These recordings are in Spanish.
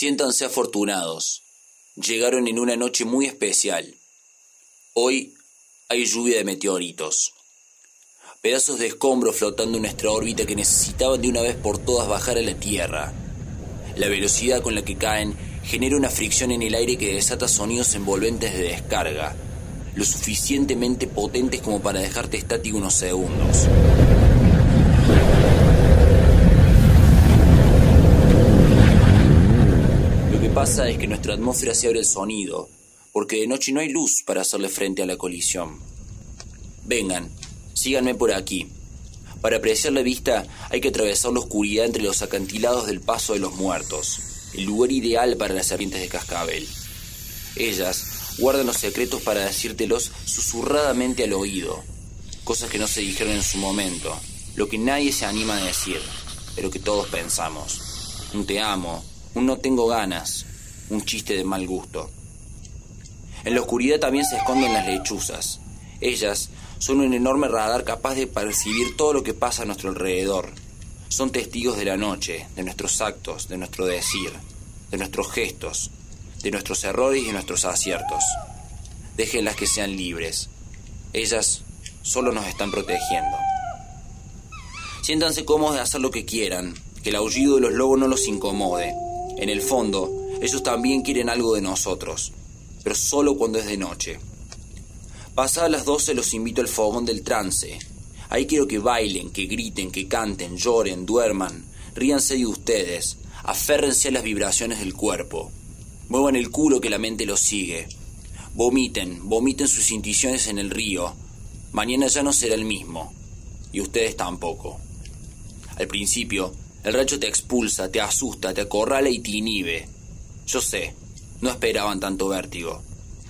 Siéntanse afortunados. Llegaron en una noche muy especial. Hoy hay lluvia de meteoritos. Pedazos de escombros flotando en nuestra órbita que necesitaban de una vez por todas bajar a la Tierra. La velocidad con la que caen genera una fricción en el aire que desata sonidos envolventes de descarga, lo suficientemente potentes como para dejarte estático unos segundos. Lo que es que nuestra atmósfera se abre el sonido, porque de noche no hay luz para hacerle frente a la colisión. Vengan, síganme por aquí. Para apreciar la vista hay que atravesar la oscuridad entre los acantilados del Paso de los Muertos, el lugar ideal para las serpientes de cascabel. Ellas guardan los secretos para decírtelos susurradamente al oído, cosas que no se dijeron en su momento, lo que nadie se anima a decir, pero que todos pensamos. Un te amo, un no tengo ganas, un chiste de mal gusto. En la oscuridad también se esconden las lechuzas. Ellas son un enorme radar capaz de percibir todo lo que pasa a nuestro alrededor. Son testigos de la noche, de nuestros actos, de nuestro decir, de nuestros gestos, de nuestros errores y de nuestros aciertos. Déjenlas que sean libres. Ellas solo nos están protegiendo. Siéntanse cómodos de hacer lo que quieran, que el aullido de los lobos no los incomode. En el fondo, ellos también quieren algo de nosotros, pero solo cuando es de noche. Pasadas las doce los invito al fogón del trance. Ahí quiero que bailen, que griten, que canten, lloren, duerman, ríanse de ustedes, aférrense a las vibraciones del cuerpo. Muevan el culo que la mente los sigue. Vomiten, vomiten sus intuiciones en el río. Mañana ya no será el mismo. Y ustedes tampoco. Al principio, el rayo te expulsa, te asusta, te acorrala y te inhibe. Yo sé, no esperaban tanto vértigo.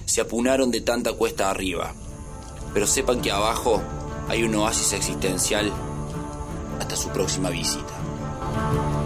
Se apunaron de tanta cuesta arriba. Pero sepan que abajo hay un oasis existencial hasta su próxima visita.